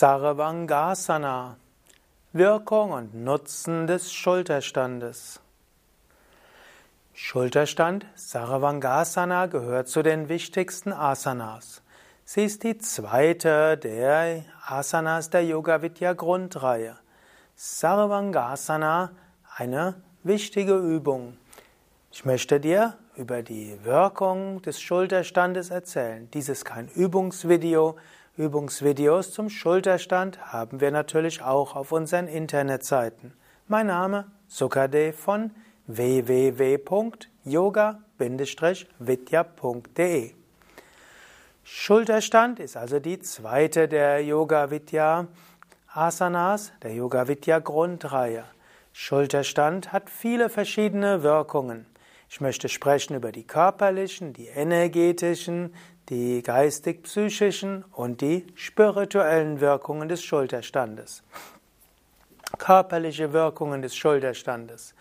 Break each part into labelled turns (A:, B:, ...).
A: Sarvangasana Wirkung und Nutzen des Schulterstandes. Schulterstand Sarvangasana gehört zu den wichtigsten Asanas. Sie ist die zweite der Asanas der Yoga Vidya Grundreihe. Sarvangasana, eine wichtige Übung. Ich möchte dir über die Wirkung des Schulterstandes erzählen. Dies ist kein Übungsvideo. Übungsvideos zum Schulterstand haben wir natürlich auch auf unseren Internetseiten. Mein Name Sukade von www.yoga-vidya.de Schulterstand ist also die zweite der Yoga Vidya Asanas, der Yoga Vidya Grundreihe. Schulterstand hat viele verschiedene Wirkungen. Ich möchte sprechen über die körperlichen, die energetischen, die geistig-psychischen und die spirituellen Wirkungen des Schulterstandes. Körperliche Wirkungen des Schulterstandes.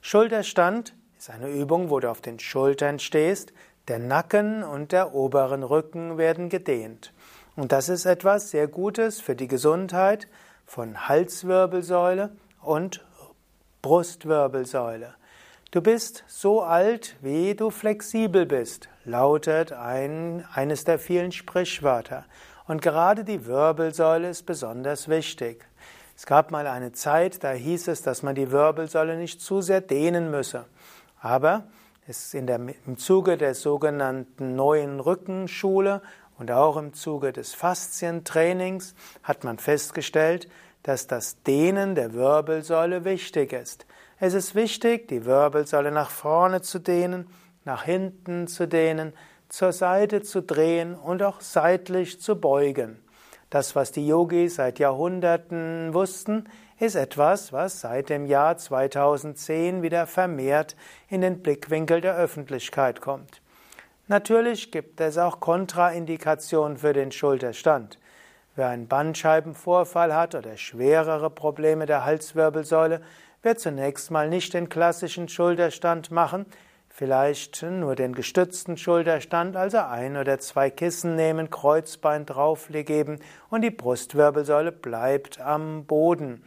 A: Schulterstand ist eine Übung, wo du auf den Schultern stehst, der Nacken und der oberen Rücken werden gedehnt. Und das ist etwas sehr Gutes für die Gesundheit von Halswirbelsäule und Brustwirbelsäule. Du bist so alt, wie du flexibel bist, lautet ein, eines der vielen Sprichwörter. Und gerade die Wirbelsäule ist besonders wichtig. Es gab mal eine Zeit, da hieß es, dass man die Wirbelsäule nicht zu sehr dehnen müsse. Aber es in der, im Zuge der sogenannten neuen Rückenschule und auch im Zuge des Faszientrainings hat man festgestellt, dass das Dehnen der Wirbelsäule wichtig ist. Es ist wichtig, die Wirbelsäule nach vorne zu dehnen, nach hinten zu dehnen, zur Seite zu drehen und auch seitlich zu beugen. Das, was die Yogis seit Jahrhunderten wussten, ist etwas, was seit dem Jahr 2010 wieder vermehrt in den Blickwinkel der Öffentlichkeit kommt. Natürlich gibt es auch Kontraindikationen für den Schulterstand. Wer einen Bandscheibenvorfall hat oder schwerere Probleme der Halswirbelsäule, wird zunächst mal nicht den klassischen Schulterstand machen, vielleicht nur den gestützten Schulterstand, also ein oder zwei Kissen nehmen, Kreuzbein draufgeben und die Brustwirbelsäule bleibt am Boden.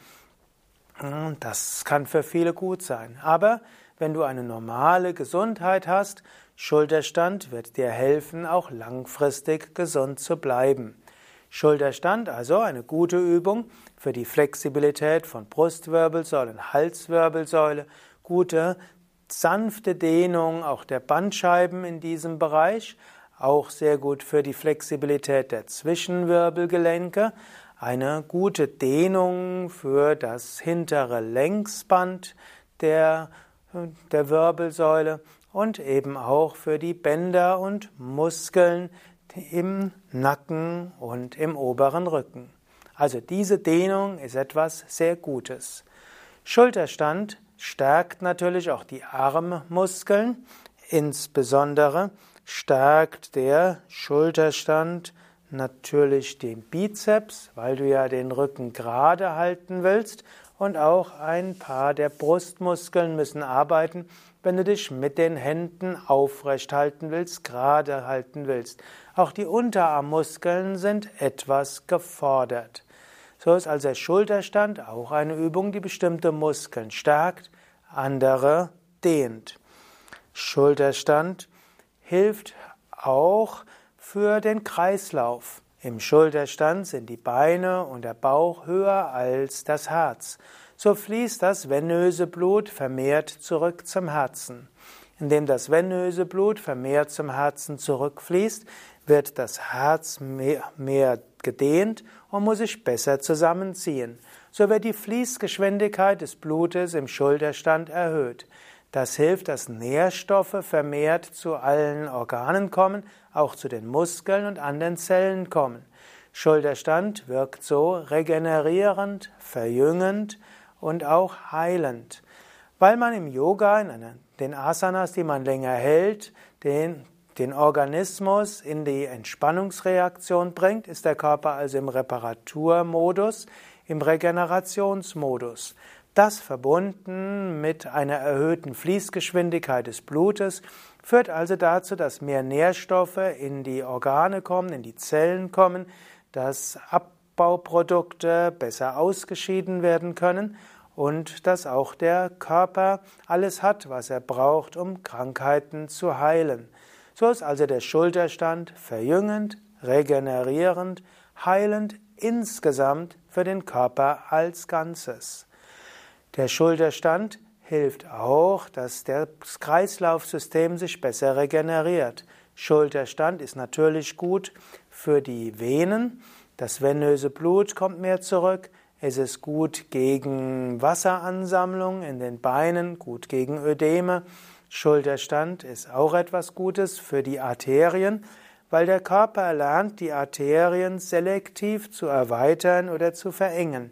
A: Das kann für viele gut sein. Aber wenn du eine normale Gesundheit hast, Schulterstand wird dir helfen, auch langfristig gesund zu bleiben. Schulterstand, also eine gute Übung für die Flexibilität von Brustwirbelsäule und Halswirbelsäule, gute sanfte Dehnung auch der Bandscheiben in diesem Bereich, auch sehr gut für die Flexibilität der Zwischenwirbelgelenke, eine gute Dehnung für das hintere Längsband der, der Wirbelsäule und eben auch für die Bänder und Muskeln im Nacken und im oberen Rücken. Also diese Dehnung ist etwas sehr Gutes. Schulterstand stärkt natürlich auch die Armmuskeln, insbesondere stärkt der Schulterstand natürlich den Bizeps, weil du ja den Rücken gerade halten willst und auch ein paar der Brustmuskeln müssen arbeiten, wenn du dich mit den Händen aufrecht halten willst, gerade halten willst. Auch die Unterarmmuskeln sind etwas gefordert. So ist also der Schulterstand auch eine Übung, die bestimmte Muskeln stärkt, andere dehnt. Schulterstand hilft auch für den Kreislauf. Im Schulterstand sind die Beine und der Bauch höher als das Herz. So fließt das venöse Blut vermehrt zurück zum Herzen. Indem das venöse Blut vermehrt zum Herzen zurückfließt, wird das Herz mehr, mehr gedehnt und muss sich besser zusammenziehen. So wird die Fließgeschwindigkeit des Blutes im Schulterstand erhöht. Das hilft, dass Nährstoffe vermehrt zu allen Organen kommen, auch zu den Muskeln und anderen Zellen kommen. Schulterstand wirkt so regenerierend, verjüngend und auch heilend. Weil man im Yoga, in den Asanas, die man länger hält, den, den Organismus in die Entspannungsreaktion bringt, ist der Körper also im Reparaturmodus, im Regenerationsmodus. Das verbunden mit einer erhöhten Fließgeschwindigkeit des Blutes führt also dazu, dass mehr Nährstoffe in die Organe kommen, in die Zellen kommen, dass ab Abbauprodukte besser ausgeschieden werden können und dass auch der Körper alles hat, was er braucht, um Krankheiten zu heilen. So ist also der Schulterstand verjüngend, regenerierend, heilend insgesamt für den Körper als Ganzes. Der Schulterstand hilft auch, dass das Kreislaufsystem sich besser regeneriert. Schulterstand ist natürlich gut für die Venen. Das venöse Blut kommt mehr zurück. Es ist gut gegen Wasseransammlung in den Beinen, gut gegen Ödeme. Schulterstand ist auch etwas Gutes für die Arterien, weil der Körper lernt, die Arterien selektiv zu erweitern oder zu verengen.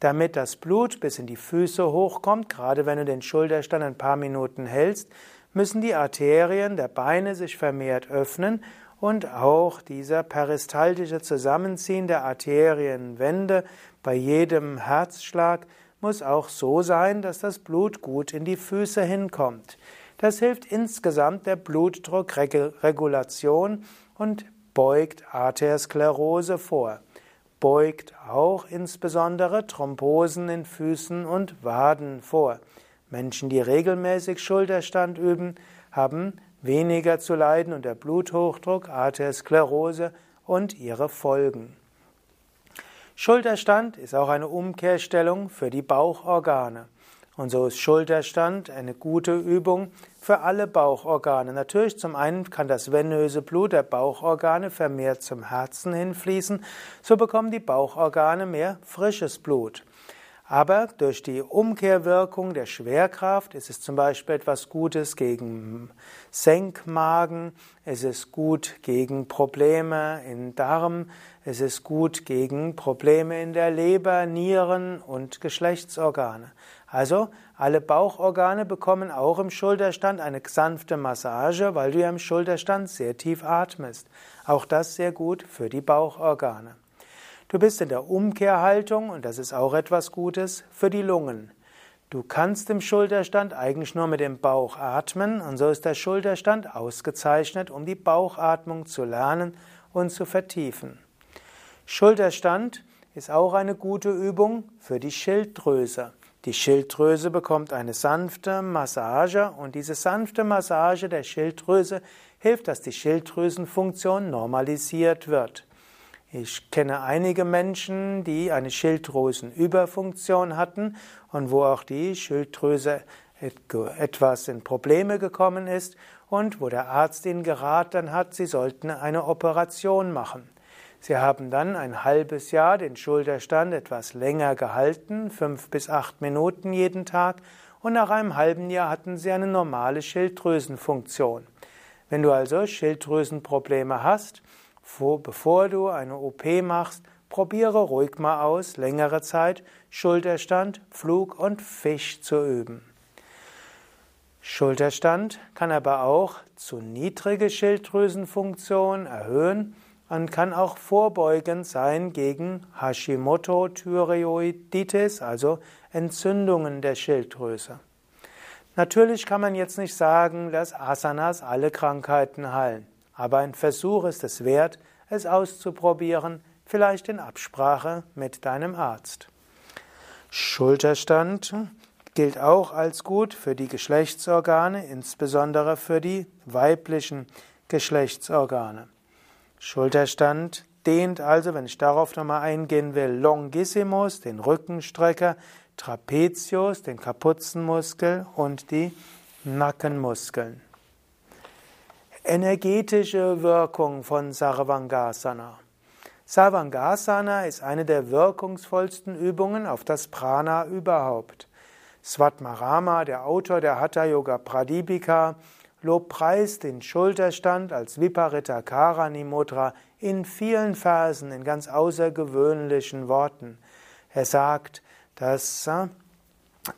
A: Damit das Blut bis in die Füße hochkommt, gerade wenn du den Schulterstand ein paar Minuten hältst, müssen die Arterien der Beine sich vermehrt öffnen und auch dieser peristaltische Zusammenziehen der Arterienwände bei jedem Herzschlag muss auch so sein, dass das Blut gut in die Füße hinkommt. Das hilft insgesamt der Blutdruckregulation und beugt Arteriosklerose vor. Beugt auch insbesondere Thrombosen in Füßen und Waden vor. Menschen, die regelmäßig Schulterstand üben, haben weniger zu leiden unter Bluthochdruck, Arteriosklerose und ihre Folgen. Schulterstand ist auch eine Umkehrstellung für die Bauchorgane. Und so ist Schulterstand eine gute Übung für alle Bauchorgane. Natürlich, zum einen kann das venöse Blut der Bauchorgane vermehrt zum Herzen hinfließen, so bekommen die Bauchorgane mehr frisches Blut. Aber durch die Umkehrwirkung der Schwerkraft ist es zum Beispiel etwas Gutes gegen Senkmagen, es ist gut gegen Probleme im Darm, es ist gut gegen Probleme in der Leber, Nieren und Geschlechtsorgane. Also alle Bauchorgane bekommen auch im Schulterstand eine sanfte Massage, weil du ja im Schulterstand sehr tief atmest. Auch das sehr gut für die Bauchorgane. Du bist in der Umkehrhaltung, und das ist auch etwas Gutes, für die Lungen. Du kannst im Schulterstand eigentlich nur mit dem Bauch atmen, und so ist der Schulterstand ausgezeichnet, um die Bauchatmung zu lernen und zu vertiefen. Schulterstand ist auch eine gute Übung für die Schilddrüse. Die Schilddrüse bekommt eine sanfte Massage und diese sanfte Massage der Schilddrüse hilft, dass die Schilddrüsenfunktion normalisiert wird. Ich kenne einige Menschen, die eine Schilddrüsenüberfunktion hatten und wo auch die Schilddrüse etwas in Probleme gekommen ist und wo der Arzt ihnen geraten hat, sie sollten eine Operation machen. Sie haben dann ein halbes Jahr den Schulterstand etwas länger gehalten, fünf bis acht Minuten jeden Tag, und nach einem halben Jahr hatten sie eine normale Schilddrüsenfunktion. Wenn du also Schilddrüsenprobleme hast, vor, bevor du eine OP machst, probiere ruhig mal aus, längere Zeit Schulterstand, Flug und Fisch zu üben. Schulterstand kann aber auch zu niedrige Schilddrüsenfunktion erhöhen und kann auch vorbeugend sein gegen Hashimoto-Thyreoiditis, also Entzündungen der Schilddrüse. Natürlich kann man jetzt nicht sagen, dass Asanas alle Krankheiten heilen. Aber ein Versuch ist es wert, es auszuprobieren, vielleicht in Absprache mit deinem Arzt. Schulterstand gilt auch als gut für die Geschlechtsorgane, insbesondere für die weiblichen Geschlechtsorgane. Schulterstand dehnt also, wenn ich darauf nochmal eingehen will, Longissimus, den Rückenstrecker, Trapezius, den Kapuzenmuskel und die Nackenmuskeln energetische Wirkung von Sarvangasana. Sarvangasana ist eine der wirkungsvollsten Übungen auf das Prana überhaupt. Svatmarama, der Autor der Hatha Yoga Pradipika, lobpreist den Schulterstand als Viparita Karani Mudra in vielen Versen, in ganz außergewöhnlichen Worten. Er sagt, dass äh,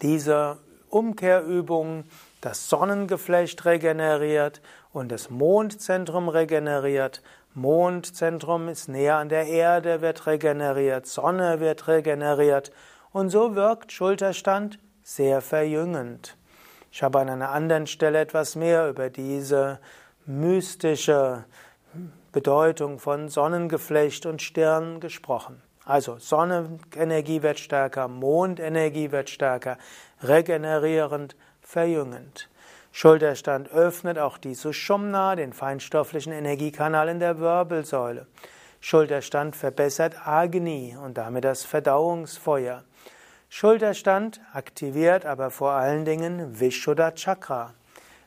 A: diese Umkehrübung das Sonnengeflecht regeneriert und das Mondzentrum regeneriert. Mondzentrum ist näher an der Erde, wird regeneriert, Sonne wird regeneriert und so wirkt Schulterstand sehr verjüngend. Ich habe an einer anderen Stelle etwas mehr über diese mystische Bedeutung von Sonnengeflecht und Stirn gesprochen. Also Sonnenenergie wird stärker, Mondenergie wird stärker, regenerierend, verjüngend. Schulterstand öffnet auch die Sushumna, den feinstofflichen Energiekanal in der Wirbelsäule. Schulterstand verbessert Agni und damit das Verdauungsfeuer. Schulterstand aktiviert aber vor allen Dingen Vishuddha Chakra.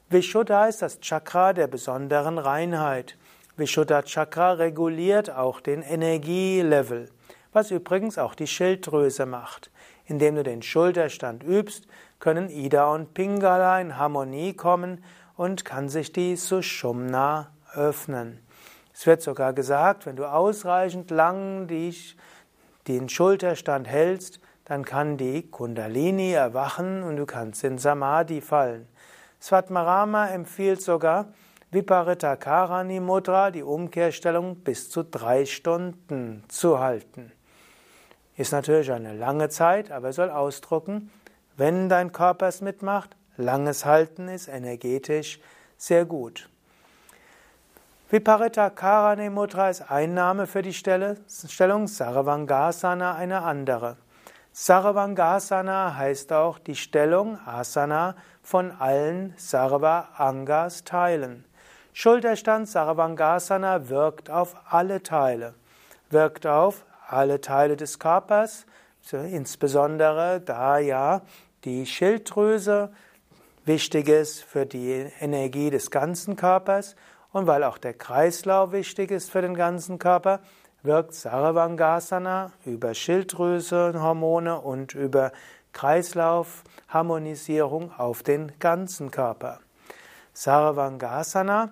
A: Vishuddha ist das Chakra der besonderen Reinheit. Vishuddha Chakra reguliert auch den Energielevel, was übrigens auch die Schilddrüse macht. Indem du den Schulterstand übst, können Ida und Pingala in Harmonie kommen und kann sich die Sushumna öffnen. Es wird sogar gesagt, wenn du ausreichend lang dich, den Schulterstand hältst, dann kann die Kundalini erwachen und du kannst in Samadhi fallen. Svatmarama empfiehlt sogar Viparita Karani Mudra, die Umkehrstellung, bis zu drei Stunden zu halten. Ist natürlich eine lange Zeit, aber soll ausdrucken, wenn dein Körper es mitmacht, langes Halten ist energetisch sehr gut. Viparita Karani Mudra ist ein Name für die Stellung, Sarvangasana eine andere. Sarvangasana heißt auch die Stellung Asana von allen Sarva Angas Teilen. Schulterstand Sarvangasana wirkt auf alle Teile, wirkt auf alle Teile des Körpers, insbesondere da ja die Schilddrüse wichtig ist für die Energie des ganzen Körpers und weil auch der Kreislauf wichtig ist für den ganzen Körper, wirkt Sarvangasana über Schilddrüsenhormone und über Kreislaufharmonisierung auf den ganzen Körper. Sarvangasana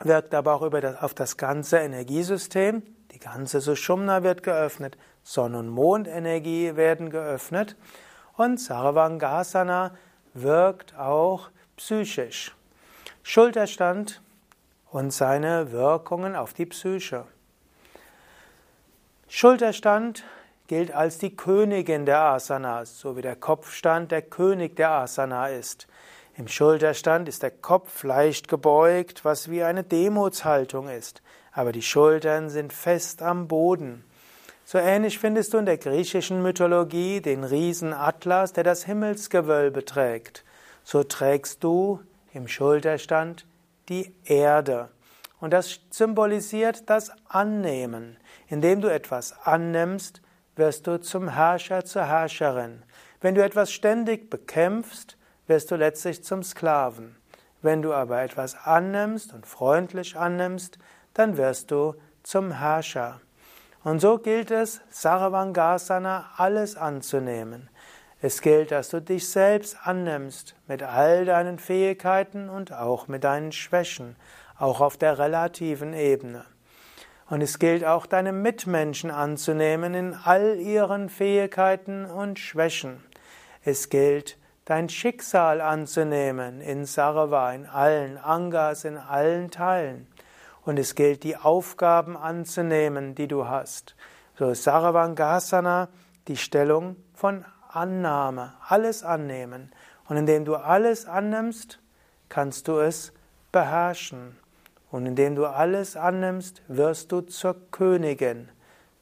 A: wirkt aber auch über das, auf das ganze Energiesystem. Ganze Sushumna wird geöffnet, Sonn- und Mondenergie werden geöffnet und Sarvangasana wirkt auch psychisch. Schulterstand und seine Wirkungen auf die Psyche. Schulterstand gilt als die Königin der Asanas, so wie der Kopfstand der König der Asana ist. Im Schulterstand ist der Kopf leicht gebeugt, was wie eine Demutshaltung ist, aber die Schultern sind fest am Boden. So ähnlich findest du in der griechischen Mythologie den Riesen Atlas, der das Himmelsgewölbe trägt. So trägst du im Schulterstand die Erde. Und das symbolisiert das Annehmen. Indem du etwas annimmst, wirst du zum Herrscher, zur Herrscherin. Wenn du etwas ständig bekämpfst, wirst du letztlich zum Sklaven. Wenn du aber etwas annimmst und freundlich annimmst, dann wirst du zum Herrscher. Und so gilt es, Sarvangasana alles anzunehmen. Es gilt, dass du dich selbst annimmst mit all deinen Fähigkeiten und auch mit deinen Schwächen, auch auf der relativen Ebene. Und es gilt auch, deine Mitmenschen anzunehmen in all ihren Fähigkeiten und Schwächen. Es gilt, dein Schicksal anzunehmen in Sarava, in allen Angas, in allen Teilen. Und es gilt, die Aufgaben anzunehmen, die du hast. So Saravangasana, die Stellung von Annahme, alles annehmen. Und indem du alles annimmst, kannst du es beherrschen. Und indem du alles annimmst, wirst du zur Königin.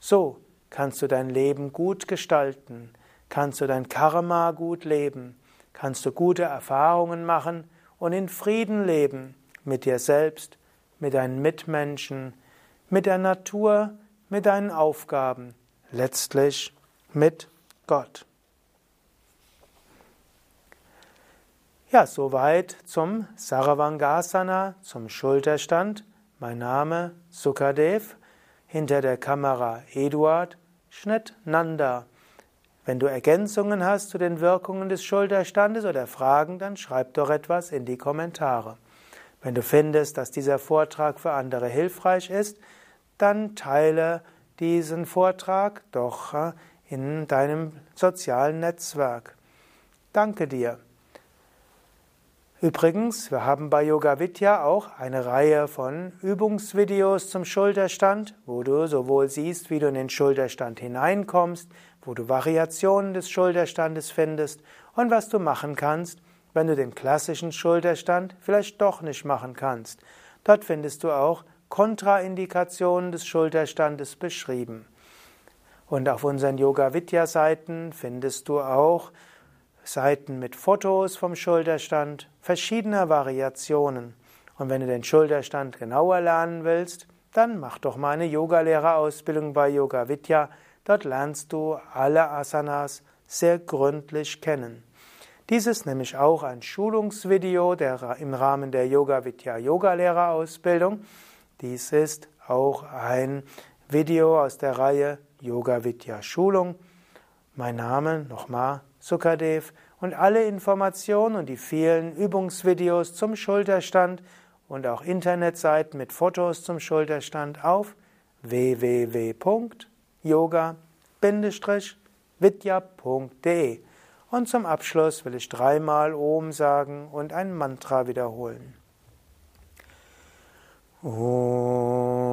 A: So kannst du dein Leben gut gestalten, kannst du dein Karma gut leben, kannst du gute Erfahrungen machen und in Frieden leben mit dir selbst, mit deinen Mitmenschen, mit der Natur, mit deinen Aufgaben, letztlich mit Gott. Ja, soweit zum Saravangasana, zum Schulterstand. Mein Name Sukadev, hinter der Kamera Eduard Schnitt Nanda. Wenn du Ergänzungen hast zu den Wirkungen des Schulterstandes oder Fragen, dann schreib doch etwas in die Kommentare. Wenn du findest, dass dieser Vortrag für andere hilfreich ist, dann teile diesen Vortrag doch äh, in deinem sozialen Netzwerk. Danke dir. Übrigens, wir haben bei Yoga Vidya auch eine Reihe von Übungsvideos zum Schulterstand, wo du sowohl siehst, wie du in den Schulterstand hineinkommst, wo du Variationen des Schulterstandes findest und was du machen kannst, wenn du den klassischen Schulterstand vielleicht doch nicht machen kannst. Dort findest du auch Kontraindikationen des Schulterstandes beschrieben. Und auf unseren Yoga Vidya Seiten findest du auch Seiten mit Fotos vom Schulterstand, verschiedener Variationen. Und wenn du den Schulterstand genauer lernen willst, dann mach doch mal eine Yogalehrerausbildung bei Yoga Vidya. Dort lernst du alle Asanas sehr gründlich kennen. Dies ist nämlich auch ein Schulungsvideo der, im Rahmen der Yoga Vidya Yogalehrerausbildung. Dies ist auch ein Video aus der Reihe Yoga Vidya Schulung. Mein Name nochmal Sukadev und alle Informationen und die vielen Übungsvideos zum Schulterstand und auch Internetseiten mit Fotos zum Schulterstand auf www.yoga-vidya.de. Und zum Abschluss will ich dreimal Om sagen und ein Mantra wiederholen. Om.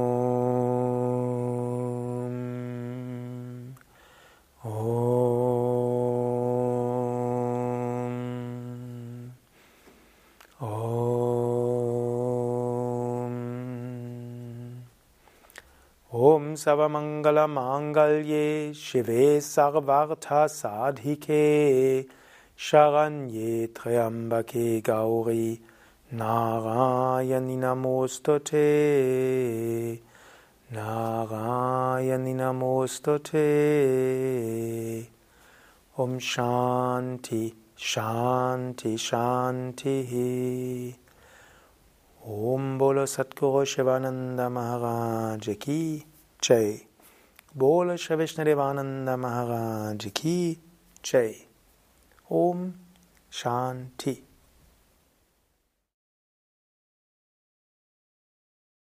A: Om Savamangala Mangalye Shive Sarvartha Sadhike Sharanye Triambake Gauri Narayani Namostute Narayani Namostute Om Shanti Shanti Shanti Om Bolo Satguru Shivananda Maharaj Ki Jai Bolo Shri Vishnadevananda Maharaj Ki Jai Om Shanti